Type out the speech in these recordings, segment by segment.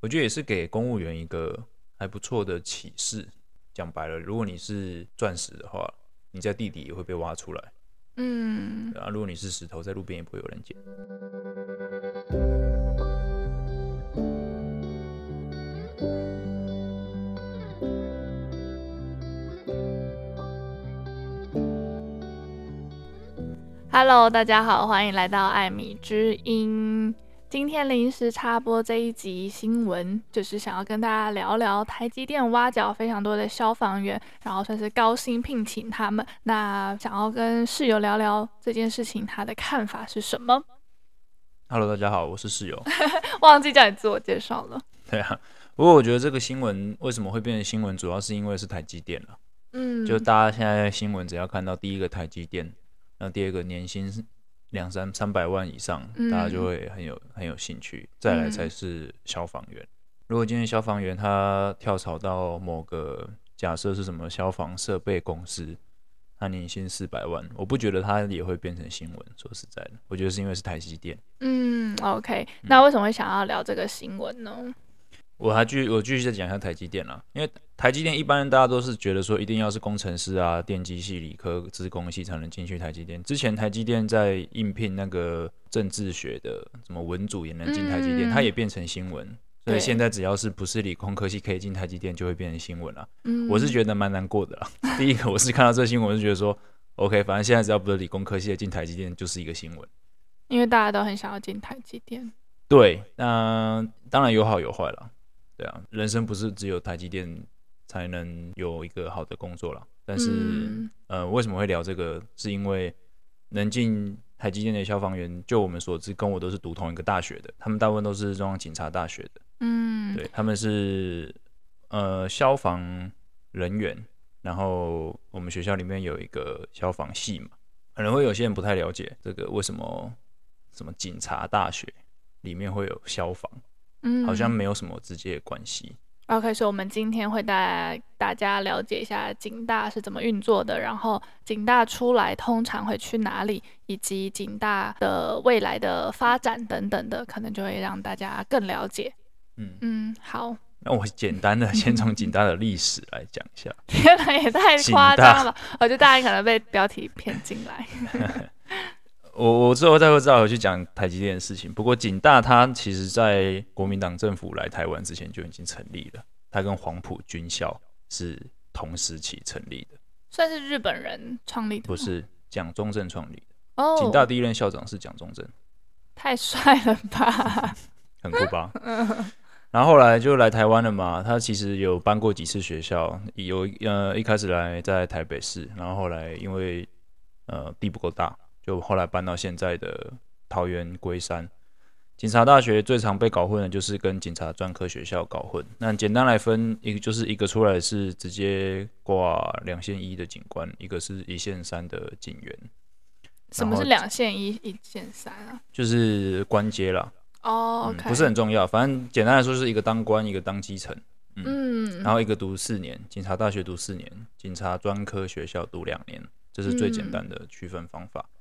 我觉得也是给公务员一个还不错的启示。讲白了，如果你是钻石的话，你在地底也会被挖出来。嗯，啊，如果你是石头，在路边也不会有人捡。Hello，大家好，欢迎来到艾米之音。今天临时插播这一集新闻，就是想要跟大家聊聊台积电挖角非常多的消防员，然后算是高薪聘请他们。那想要跟室友聊聊这件事情，他的看法是什么？Hello，大家好，我是室友。忘记叫你自我介绍了。对啊，不过我觉得这个新闻为什么会变成新闻，主要是因为是台积电了。嗯，就大家现在新闻只要看到第一个台积电。那第二个年薪是两三三百万以上，嗯，大家就会很有很有兴趣。再来才是消防员。嗯，如果今天消防员他跳槽到某个假设是什么消防设备公司，他年薪四百万，我不觉得他也会变成新闻。说实在的，我觉得是因为是台积电。嗯，OK，那为什么会想要聊这个新闻呢？我还继续我继续再讲一下台积电啦，因为台积电一般大家都是觉得说一定要是工程师啊、电机系、理科、资工系才能进去台积电。之前台积电在应聘那个政治学的什么文组也能进台积电，它、嗯、也变成新闻。所以现在只要是不是理工科系可以进台积电，就会变成新闻了。嗯我是觉得蛮难过的啦。第一个我是看到这新闻，我是觉得说，OK，反正现在只要不是理工科系的进台积电就是一个新闻，因为大家都很想要进台积电。对，那当然有好有坏了。对啊，人生不是只有台积电才能有一个好的工作了。但是，嗯、呃，为什么会聊这个？是因为能进台积电的消防员，就我们所知，跟我都是读同一个大学的。他们大部分都是中央警察大学的。嗯，对，他们是呃消防人员。然后我们学校里面有一个消防系嘛，可能会有些人不太了解这个为什么什么警察大学里面会有消防。嗯，好像没有什么直接的关系。OK，所以我们今天会带大家了解一下警大是怎么运作的，然后警大出来通常会去哪里，以及警大的未来的发展等等的，可能就会让大家更了解。嗯嗯，好。那我简单的 先从警大的历史来讲一下。天哪，也太夸张了！我觉得大家可能被标题骗进来。我我之后再会再回去讲台积电的事情。不过警大它其实在国民党政府来台湾之前就已经成立了，它跟黄埔军校是同时期成立的。算是日本人创立的？不是，蒋中正创立的。哦，警大第一任校长是蒋中正，太帅了吧？很酷吧？然后后来就来台湾了嘛。他其实有搬过几次学校，有呃一开始来在台北市，然后后来因为呃地不够大。就后来搬到现在的桃园龟山，警察大学最常被搞混的就是跟警察专科学校搞混。那简单来分，一个就是一个出来是直接挂两线一的警官，一个是一线三的警员。什么是两线一、一线三啊？就是官阶啦。哦、oh, okay. 嗯，不是很重要，反正简单来说是一个当官，一个当基层。嗯，嗯，然后一个读四年，警察大学读四年，警察专科学校读两年，这是最简单的区分方法。嗯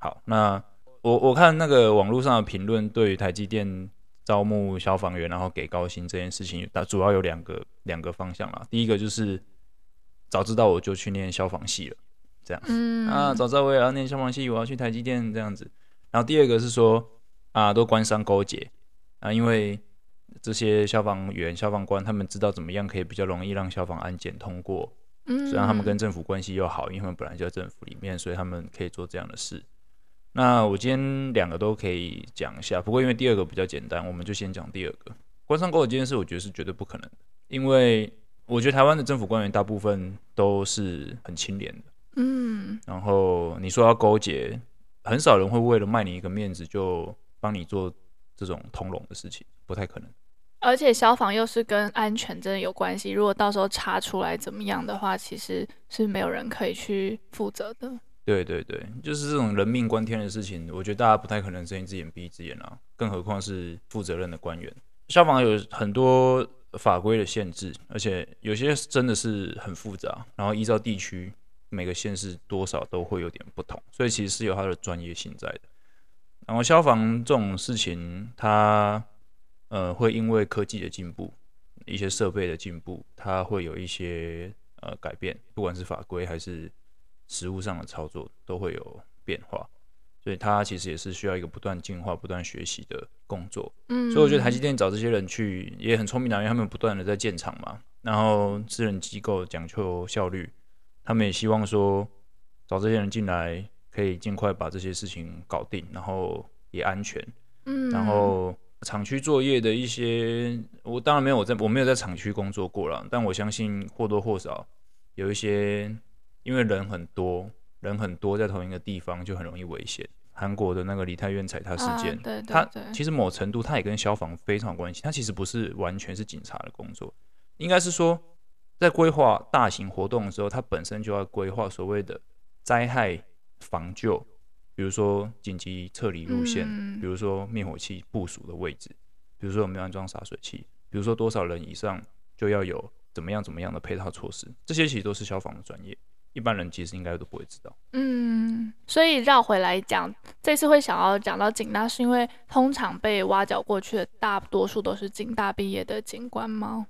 好，那我我看那个网络上的评论，对于台积电招募消防员，然后给高薪这件事情，它主要有两个两个方向啦。第一个就是早知道我就去念消防系了，这样，嗯啊，早知道我也要念消防系，我要去台积电这样子。然后第二个是说啊，都官商勾结啊，因为这些消防员、消防官他们知道怎么样可以比较容易让消防安检通过，嗯，虽然他们跟政府关系又好，因为他们本来就在政府里面，所以他们可以做这样的事。那我今天两个都可以讲一下，不过因为第二个比较简单，我们就先讲第二个。官商勾结这件事，我觉得是绝对不可能的，因为我觉得台湾的政府官员大部分都是很清廉的，嗯。然后你说要勾结，很少人会为了卖你一个面子就帮你做这种通融的事情，不太可能。而且消防又是跟安全真的有关系，如果到时候查出来怎么样的话，其实是没有人可以去负责的。对对对，就是这种人命关天的事情，我觉得大家不太可能睁一只眼闭一只眼啊，更何况是负责任的官员。消防有很多法规的限制，而且有些真的是很复杂，然后依照地区每个县市多少都会有点不同，所以其实是有它的专业性在的。然后消防这种事情，它呃，会因为科技的进步，一些设备的进步，它会有一些呃改变，不管是法规还是实物上的操作，都会有变化。所以它其实也是需要一个不断进化、不断学习的工作。嗯，所以我觉得台积电找这些人去也很聪明的，因为他们不断的在建厂嘛。然后私人机构讲究效率，他们也希望说找这些人进来，可以尽快把这些事情搞定，然后也安全。嗯，然后厂区作业的一些，我当然没有在，我没有在厂区工作过了，但我相信或多或少有一些，因为人很多。人很多，在同一个地方就很容易危险。韩国的那个梨泰院踩踏事件，啊、对对对，它其实某程度它也跟消防非常有关系。它其实不是完全是警察的工作，应该是说在规划大型活动的时候，它本身就要规划所谓的灾害防救，比如说紧急撤离路线，嗯、比如说灭火器部署的位置，比如说有没有安装洒水器，比如说多少人以上就要有怎么样怎么样的配套措施，这些其实都是消防的专业。一般人其实应该都不会知道。嗯，所以绕回来讲，这次会想要讲到警大，是因为通常被挖角过去的大多数都是警大毕业的警官吗？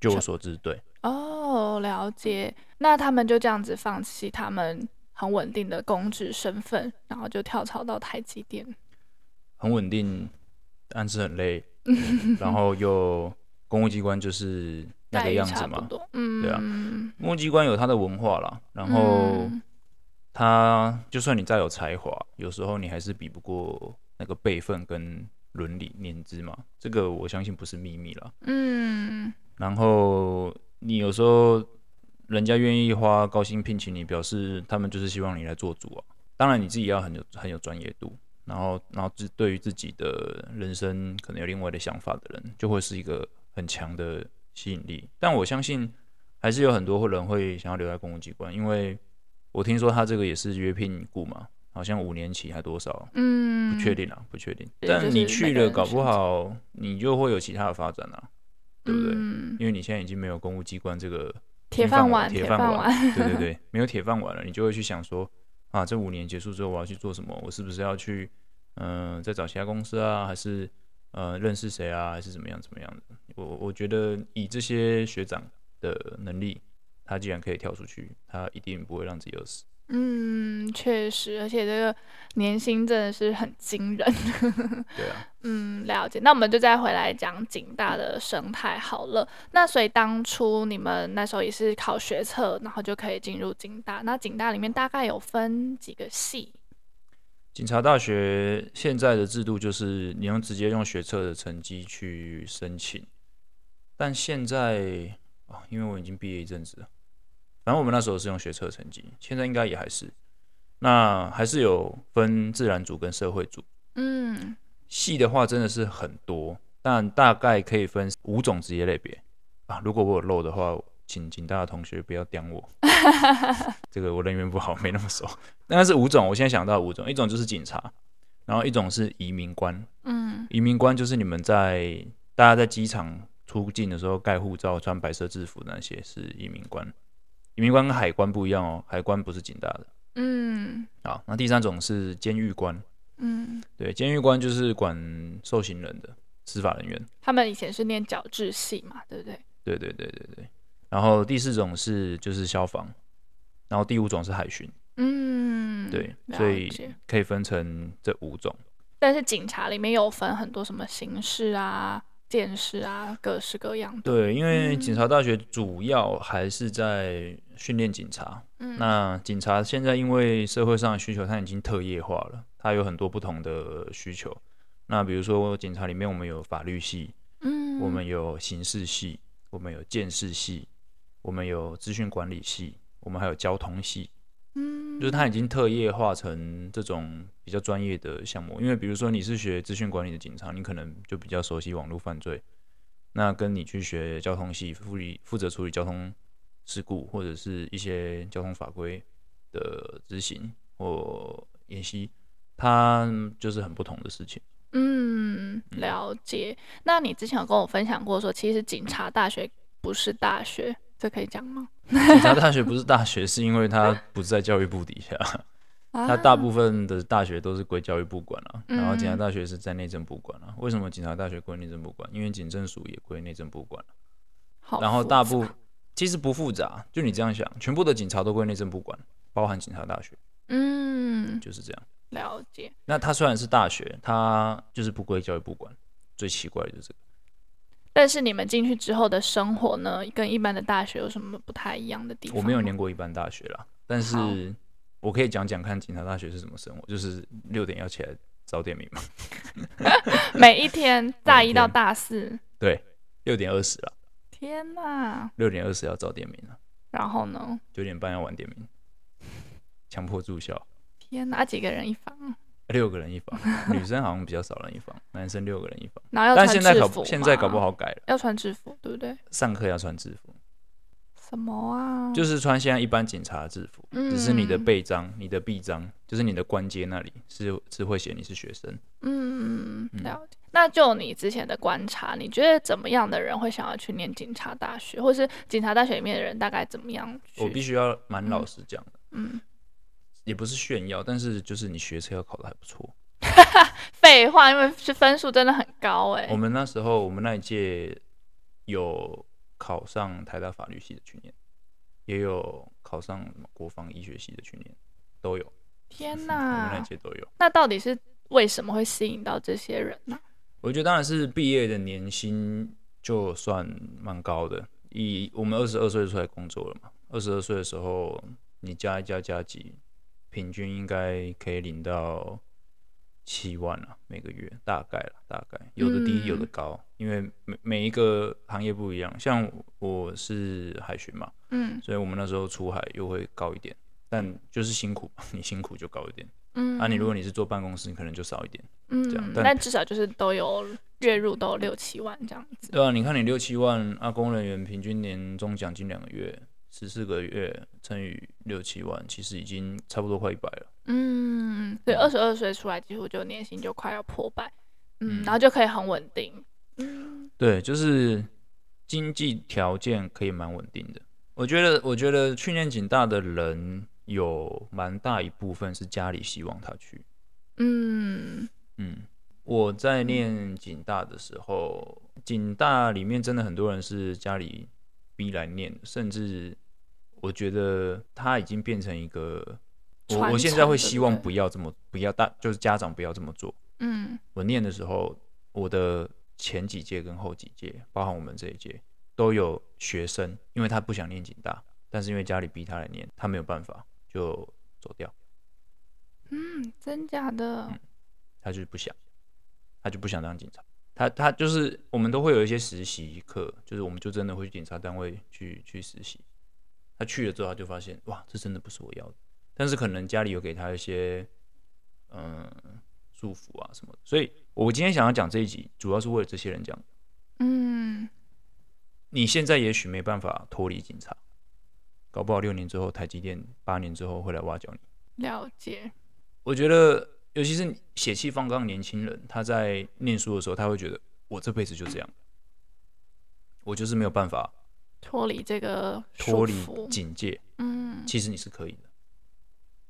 据我所知，对。哦，了解。那他们就这样子放弃他们很稳定的公职身份，然后就跳槽到台积电。很稳定，但是很累。然后又公务机关就是。那个样子嘛，嗯，对啊，公务机关有他的文化啦，然后他就算你再有才华，有时候你还是比不过那个辈分跟伦理年资嘛，这个我相信不是秘密了，嗯，然后你有时候人家愿意花高薪聘请你，表示他们就是希望你来做主啊，当然你自己要很有很有专业度，然后然后自对于自己的人生可能有另外的想法的人，就会是一个很强的。吸引力，但我相信还是有很多人会想要留在公务机关，因为我听说他这个也是约聘雇嘛，好像五年期还多少，嗯，不确定啊，不确定。但你去了，搞不好你就会有其他的发展啊，对不对？嗯，因为你现在已经没有公务机关这个铁饭碗，铁饭碗，对对 对，没有铁饭碗了，你就会去想说啊，这五年结束之后我要去做什么？我是不是要去嗯、呃，再找其他公司啊，还是？呃，认识谁啊，还是怎么样怎么样的？我我觉得以这些学长的能力，他既然可以跳出去，他一定不会让自己饿死。嗯，确实，而且这个年薪真的是很惊人。对啊。嗯，了解。那我们就再回来讲景大的生态好了。那所以当初你们那时候也是考学测，然后就可以进入景大。那景大里面大概有分几个系？警察大学现在的制度就是你用直接用学测的成绩去申请，但现在啊，因为我已经毕业一阵子了，反正我们那时候是用学测成绩，现在应该也还是，那还是有分自然组跟社会组，嗯，系的话真的是很多，但大概可以分五种职业类别。啊，如果我有漏的话。请警大的同学不要刁我，这个我人缘不好，没那么熟。但是五种，我现在想到五种，一种就是警察，然后一种是移民官，嗯，移民官就是你们在大家在机场出境的时候盖护照、穿白色制服的那些是移民官。移民官跟海关不一样哦，海关不是警大的，嗯。好，那第三种是监狱官，嗯，对，监狱官就是管受刑人的司法人员。他们以前是念矫治系嘛，对不对？对对对对对。然后第四种是就是消防，然后第五种是海巡。嗯，对，所以可以分成这五种。但是警察里面有分很多什么刑事啊、鉴识啊，各式各样的。对，因为警察大学主要还是在训练警察。嗯，那警察现在因为社会上的需求，它已经特业化了，它有很多不同的需求。那比如说警察里面，我们有法律系，嗯，我们有刑事系，我们有鉴识系。我们有资讯管理系，我们还有交通系，嗯，就是它已经特业化成这种比较专业的项目。因为比如说你是学资讯管理的警察，你可能就比较熟悉网络犯罪，那跟你去学交通系，负理负责处理交通事故或者是一些交通法规的执行或演习，它就是很不同的事情。嗯，了解。那你之前有跟我分享过说，其实警察大学不是大学。这可以讲吗？警察大学不是大学，是因为它不在教育部底下。它大部分的大学都是归教育部管了，嗯、然后警察大学是在内政部管了。为什么警察大学归内政部管？因为警政署也归内政部管了。然后大部其实不复杂，就你这样想，全部的警察都归内政部管，包含警察大学。嗯，就是这样。了解。那它虽然是大学，它就是不归教育部管。最奇怪的就是这个。但是你们进去之后的生活呢，跟一般的大学有什么不太一样的地方？我没有念过一般大学啦，但是。我可以讲讲看警察大学是什么生活，就是六点要起来早点名嘛。每一天大一到大四，对，六点二十了。天哪！六点二十要早点名了。然后呢？九点半要晚点名，强迫住校。天哪！几个人一房？六个人一房，女生好像比较少人一房，男生六个人一房。然后要穿制服。但现在搞现在搞不好改了，要穿制服，对不对？上课要穿制服。什么啊？就是穿现在一般警察的制服，嗯、只是你的背章、你的臂章，就是你的关节那里是是会写你是学生。嗯，了解。那就你之前的观察，你觉得怎么样的人会想要去念警察大学，或是警察大学里面的人大概怎么样？我必须要蛮老实讲的，嗯，也不是炫耀，但是就是你学车要考的还不错。废话，因为是分数真的很高哎、欸。我们那时候，我们那一届有。考上台大法律系的去年，也有考上国防医学系的去年，都有。天哪，我们那届都有。那到底是为什么会吸引到这些人呢？我觉得当然是毕业的年薪就算蛮高的。以我们二十二岁出来工作了嘛，二十二岁的时候，你加一加加几，平均应该可以领到。七万了，每个月大概了，大概有的低有的高，嗯、因为每每一个行业不一样。像我是海巡嘛，嗯，所以我们那时候出海又会高一点，但就是辛苦，你辛苦就高一点，嗯，啊，你如果你是坐办公室，你可能就少一点，嗯，这样，但，但至少就是都有月入都有六七万这样子，对啊，你看你六七万，啊，公务人员平均年终奖金两个月。十四个月乘以六七万，其实已经差不多快一百了。嗯，对，二十二岁出来，几乎就年薪就快要破百。嗯，然后就可以很稳定。嗯，对，就是经济条件可以蛮稳定的。我觉得，我觉得去年警大的人有蛮大一部分是家里希望他去。嗯嗯，我在念警大的时候，警大里面真的很多人是家里。逼来念，甚至我觉得他已经变成一个，我我现在会希望不要这么，不要大，就是家长不要这么做。嗯，我念的时候，我的前几届跟后几届，包含我们这一届，都有学生，因为他不想念警大，但是因为家里逼他来念，他没有办法就走掉。嗯，真假的？嗯，他就是不想，他就不想当警察。他他就是我们都会有一些实习课，就是我们就真的会去警察单位去去实习。他去了之后，他就发现哇，这真的不是我要的。但是可能家里有给他一些嗯祝福啊什么的，所以我今天想要讲这一集，主要是为了这些人讲。嗯，你现在也许没办法脱离警察，搞不好六年之后，台积电八年之后会来挖角你。了解。我觉得。尤其是血气方刚的年轻人，他在念书的时候，他会觉得我这辈子就这样，我就是没有办法脱离这个脱离警戒。嗯，其实你是可以的，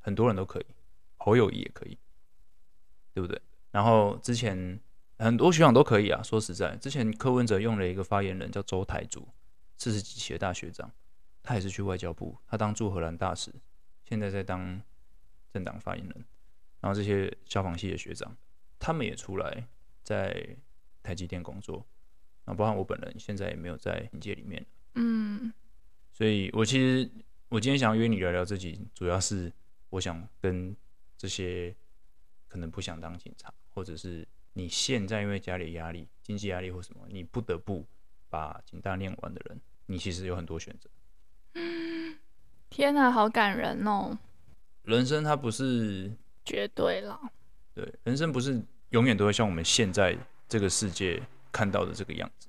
很多人都可以，侯友谊也可以，对不对？然后之前很多学长都可以啊。说实在，之前柯文哲用了一个发言人叫周台祖，四十几期的大学长，他也是去外交部，他当驻荷兰大使，现在在当政党发言人。然后这些消防系的学长，他们也出来在台积电工作，然后包括我本人，现在也没有在警界里面。嗯，所以我其实我今天想要约你聊聊自己，主要是我想跟这些可能不想当警察，或者是你现在因为家里压力、经济压力或什么，你不得不把警大念完的人，你其实有很多选择。嗯，天哪，好感人哦！人生它不是。绝对了，对，人生不是永远都会像我们现在这个世界看到的这个样子，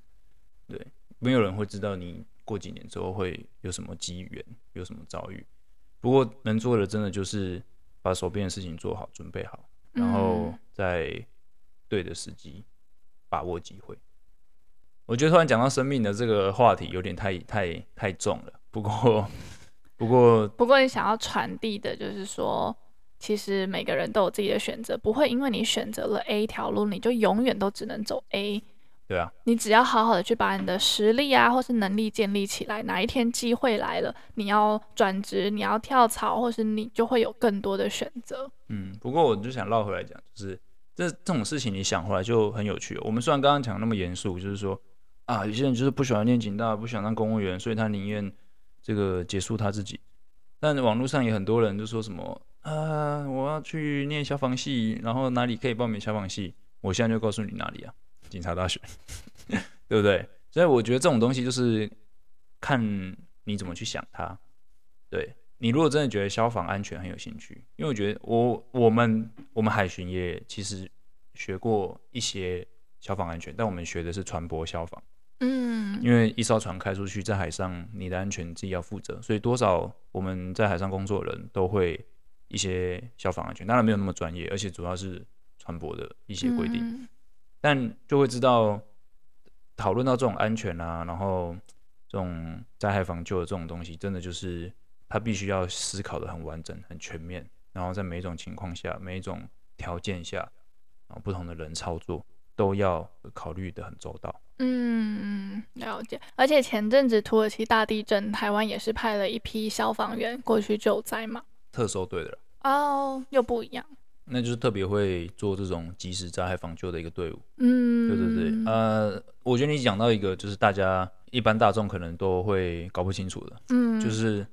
对，没有人会知道你过几年之后会有什么机缘，有什么遭遇。不过能做的，真的就是把手边的事情做好，准备好，然后在对的时机把握机会。我觉得突然讲到生命的这个话题，有点太太太重了。不过，不过，不过，你想要传递的就是说。其实每个人都有自己的选择，不会因为你选择了 A 条路，你就永远都只能走 A。对啊，你只要好好的去把你的实力啊，或是能力建立起来，哪一天机会来了，你要转职，你要跳槽，或是你就会有更多的选择。嗯，不过我就想绕回来讲，就是这这种事情，你想回来就很有趣。我们虽然刚刚讲那么严肃，就是说啊，有些人就是不喜欢念警大，不喜欢当公务员，所以他宁愿这个结束他自己。但网络上也很多人就说什么啊，我要去念消防系，然后哪里可以报名消防系？我现在就告诉你哪里啊。警察大学，对不对？所以我觉得这种东西就是看你怎么去想它。对，你如果真的觉得消防安全很有兴趣，因为我觉得我我们我们海巡也其实学过一些消防安全，但我们学的是船舶消防。嗯，因为一艘船开出去，在海上你的安全自己要负责，所以多少我们在海上工作的人都会一些消防安全，当然没有那么专业，而且主要是船舶的一些规定。嗯但就会知道，讨论到这种安全啊，然后这种灾害防救的这种东西，真的就是他必须要思考的很完整、很全面，然后在每一种情况下、每一种条件下，然后不同的人操作都要考虑的很周到。嗯，了解。而且前阵子土耳其大地震，台湾也是派了一批消防员过去救灾嘛。特搜队的哦，又不一样。那就是特别会做这种及时灾害防救的一个队伍。嗯，对对对。呃，我觉得你讲到一个，就是大家一般大众可能都会搞不清楚的。嗯，就是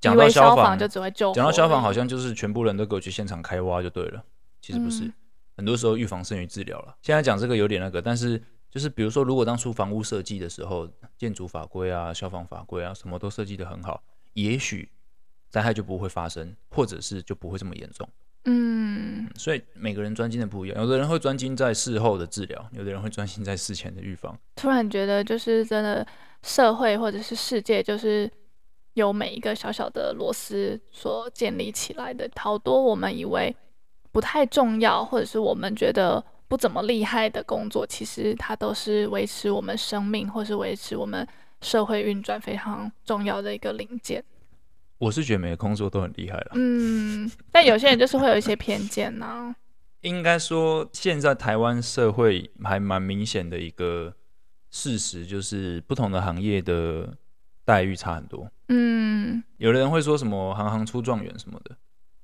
讲到消防就只会救，讲到消防好像就是全部人都给我去现场开挖就对了。其实不是，嗯、很多时候预防胜于治疗了。现在讲这个有点那个，但是就是比如说，如果当初房屋设计的时候，建筑法规啊、消防法规啊，什么都设计得很好，也许灾害就不会发生，或者是就不会这么严重。嗯，所以每个人专精的不一样，有的人会专精在事后的治疗，有的人会专心在事前的预防。突然觉得，就是真的社会或者是世界，就是由每一个小小的螺丝所建立起来的。好多我们以为不太重要，或者是我们觉得不怎么厉害的工作，其实它都是维持我们生命，或是维持我们社会运转非常重要的一个零件。我是觉得每个工作都很厉害了，嗯，但有些人就是会有一些偏见呢、啊。应该说，现在台湾社会还蛮明显的一个事实，就是不同的行业的待遇差很多。嗯，有的人会说什么“行行出状元”什么的，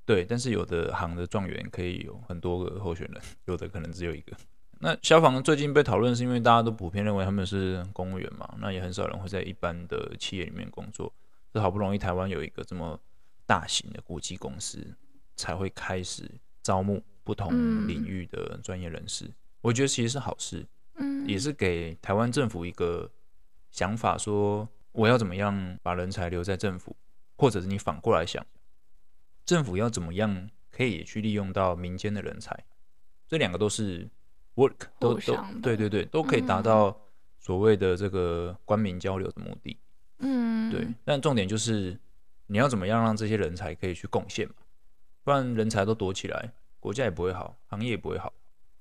对，但是有的行的状元可以有很多个候选人，有的可能只有一个。那消防最近被讨论，是因为大家都普遍认为他们是公务员嘛，那也很少人会在一般的企业里面工作。这好不容易台湾有一个这么大型的国际公司，才会开始招募不同领域的专业人士。嗯、我觉得其实是好事，嗯，也是给台湾政府一个想法，说我要怎么样把人才留在政府，或者是你反过来想，政府要怎么样可以去利用到民间的人才，这两个都是 work，都都对对对，都可以达到所谓的这个官民交流的目的。嗯，对，但重点就是你要怎么样让这些人才可以去贡献嘛，不然人才都躲起来，国家也不会好，行业也不会好，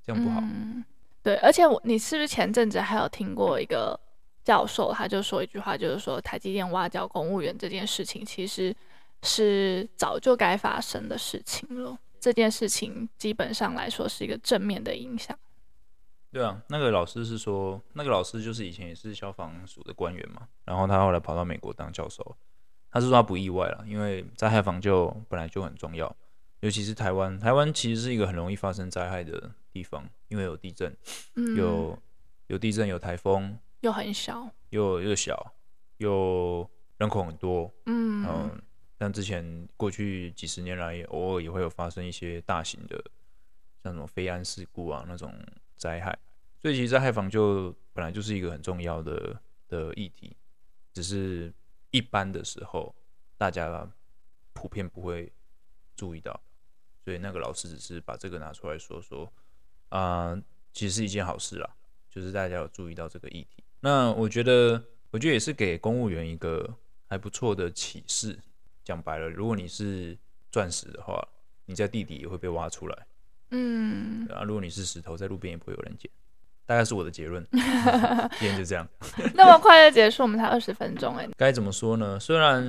这样不好。嗯，对，而且我你是不是前阵子还有听过一个教授，他就说一句话，就是说台积电挖角公务员这件事情其实是早就该发生的事情了，这件事情基本上来说是一个正面的影响。对啊，那个老师是说，那个老师就是以前也是消防署的官员嘛，然后他后来跑到美国当教授。他是说他不意外了，因为灾害防救本来就很重要，尤其是台湾，台湾其实是一个很容易发生灾害的地方，因为有地震，嗯、有有地震，有台风，又很小，又又小，又人口很多，嗯，嗯，像之前过去几十年来，偶尔也会有发生一些大型的，像什么飞安事故啊那种灾害。所以其实灾害防救本来就是一个很重要的的议题，只是一般的时候大家普遍不会注意到，所以那个老师只是把这个拿出来说说，啊、其实是一件好事啦，就是大家有注意到这个议题。那我觉得，我觉得也是给公务员一个还不错的启示。讲白了，如果你是钻石的话，你在地底也会被挖出来，嗯，啊，如果你是石头，在路边也不会有人捡。大概是我的结论，今天就这样。那么快就结束，我们才二十分钟哎。该怎么说呢？虽然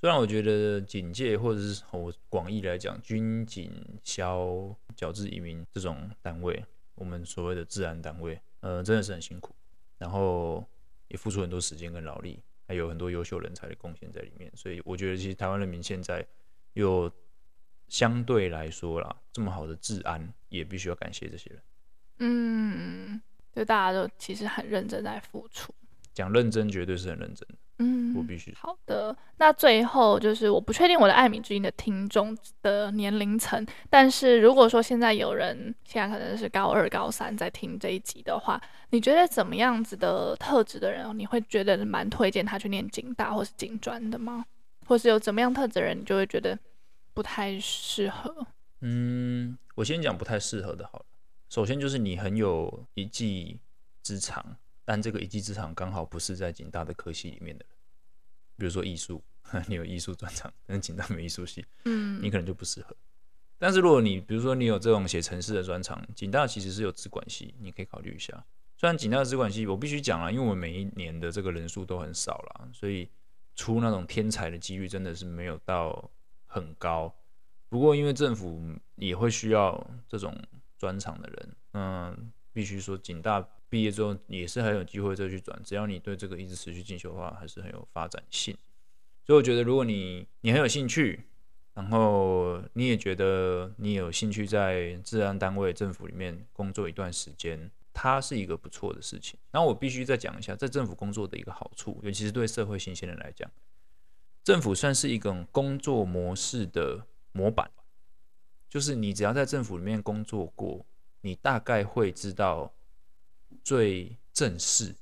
虽然我觉得警戒或者是我广义来讲，军警消矫治移民这种单位，我们所谓的治安单位，呃，真的是很辛苦，然后也付出很多时间跟劳力，还有很多优秀人才的贡献在里面。所以我觉得，其实台湾人民现在有相对来说啦，这么好的治安，也必须要感谢这些人。嗯，就大家都其实很认真在付出。讲认真，绝对是很认真。嗯，我必须。好的，那最后就是我不确定我的艾米之音的听众的年龄层，但是如果说现在有人现在可能是高二、高三在听这一集的话，你觉得怎么样子的特质的人，你会觉得蛮推荐他去念警大或是警专的吗？或是有怎么样特质的人，你就会觉得不太适合？嗯，我先讲不太适合的好了。首先就是你很有一技之长。但这个一技之长刚好不是在警大的科系里面的，比如说艺术，你有艺术专长，但是警大没艺术系，嗯，你可能就不适合。但是如果你比如说你有这种写城市的专长，警大其实是有资管系，你可以考虑一下。虽然警大的资管系我必须讲啊，因为我们每一年的这个人数都很少了，所以出那种天才的几率真的是没有到很高。不过因为政府也会需要这种专长的人，嗯，必须说警大。毕业之后也是很有机会再去转，只要你对这个一直持续进修的话，还是很有发展性。所以我觉得，如果你你很有兴趣，然后你也觉得你有兴趣在治安单位、政府里面工作一段时间，它是一个不错的事情。然后我必须再讲一下，在政府工作的一个好处，尤其是对社会新鲜人来讲，政府算是一种工作模式的模板，就是你只要在政府里面工作过，你大概会知道。最正式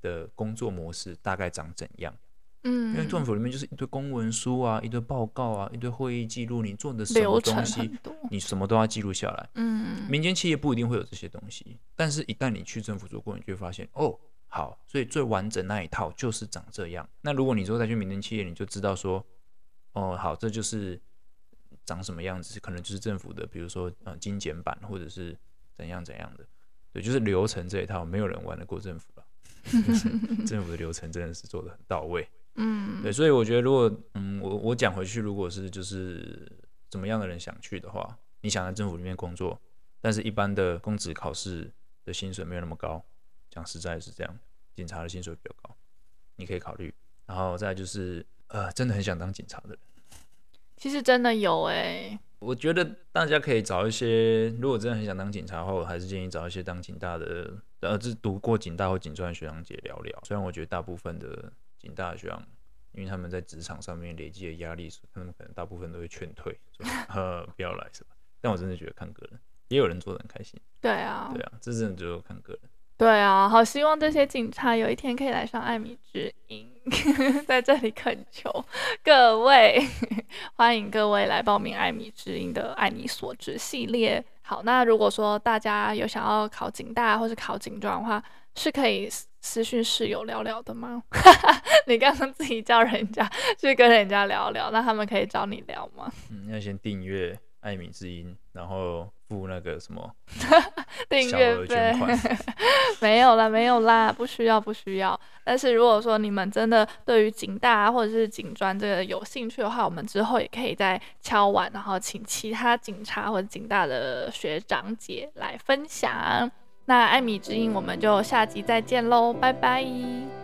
的工作模式大概长怎样？嗯，因为政府里面就是一堆公文书啊，一堆报告啊，一堆会议记录，你做的什么东西，你什么都要记录下来。嗯，民间企业不一定会有这些东西，但是一旦你去政府做过，你就会发现哦，好，所以最完整那一套就是长这样。那如果你之后再去民间企业，你就知道说，哦，好，这就是长什么样子，可能就是政府的，比如说呃精简版或者是怎样怎样的。对，就是流程这一套，没有人玩得过政府了。政府的流程真的是做的很到位。嗯，对，所以我觉得，如果嗯，我我讲回去，如果是就是怎么样的人想去的话，你想在政府里面工作，但是一般的公职考试的薪水没有那么高，讲实在是这样，警察的薪水比较高，你可以考虑。然后再就是呃，真的很想当警察的人，其实真的有哎、欸。我觉得大家可以找一些，如果真的很想当警察的话，我还是建议找一些当警大的，呃，是读过警大或警专的学长姐聊聊。虽然我觉得大部分的警大的学长，因为他们在职场上面累积的压力，他们可能大部分都会劝退，说 呃不要来是吧？但我真的觉得看个人，也有人做的很开心。对啊，对啊，这真的就看个人。对啊，好希望这些警察有一天可以来上艾米之音，在这里恳求各位，欢迎各位来报名艾米之音的“爱你所知”系列。好，那如果说大家有想要考警大或是考警专的话，是可以私讯室友聊聊的吗？你刚刚自己叫人家去跟人家聊聊，那他们可以找你聊吗？嗯，要先订阅艾米之音，然后。付那个什么 订阅费？没有啦，没有啦，不需要，不需要。但是如果说你们真的对于警大或者是警专这个有兴趣的话，我们之后也可以再敲完，然后请其他警察或者警大的学长姐来分享。那艾米之音，我们就下集再见喽，拜拜。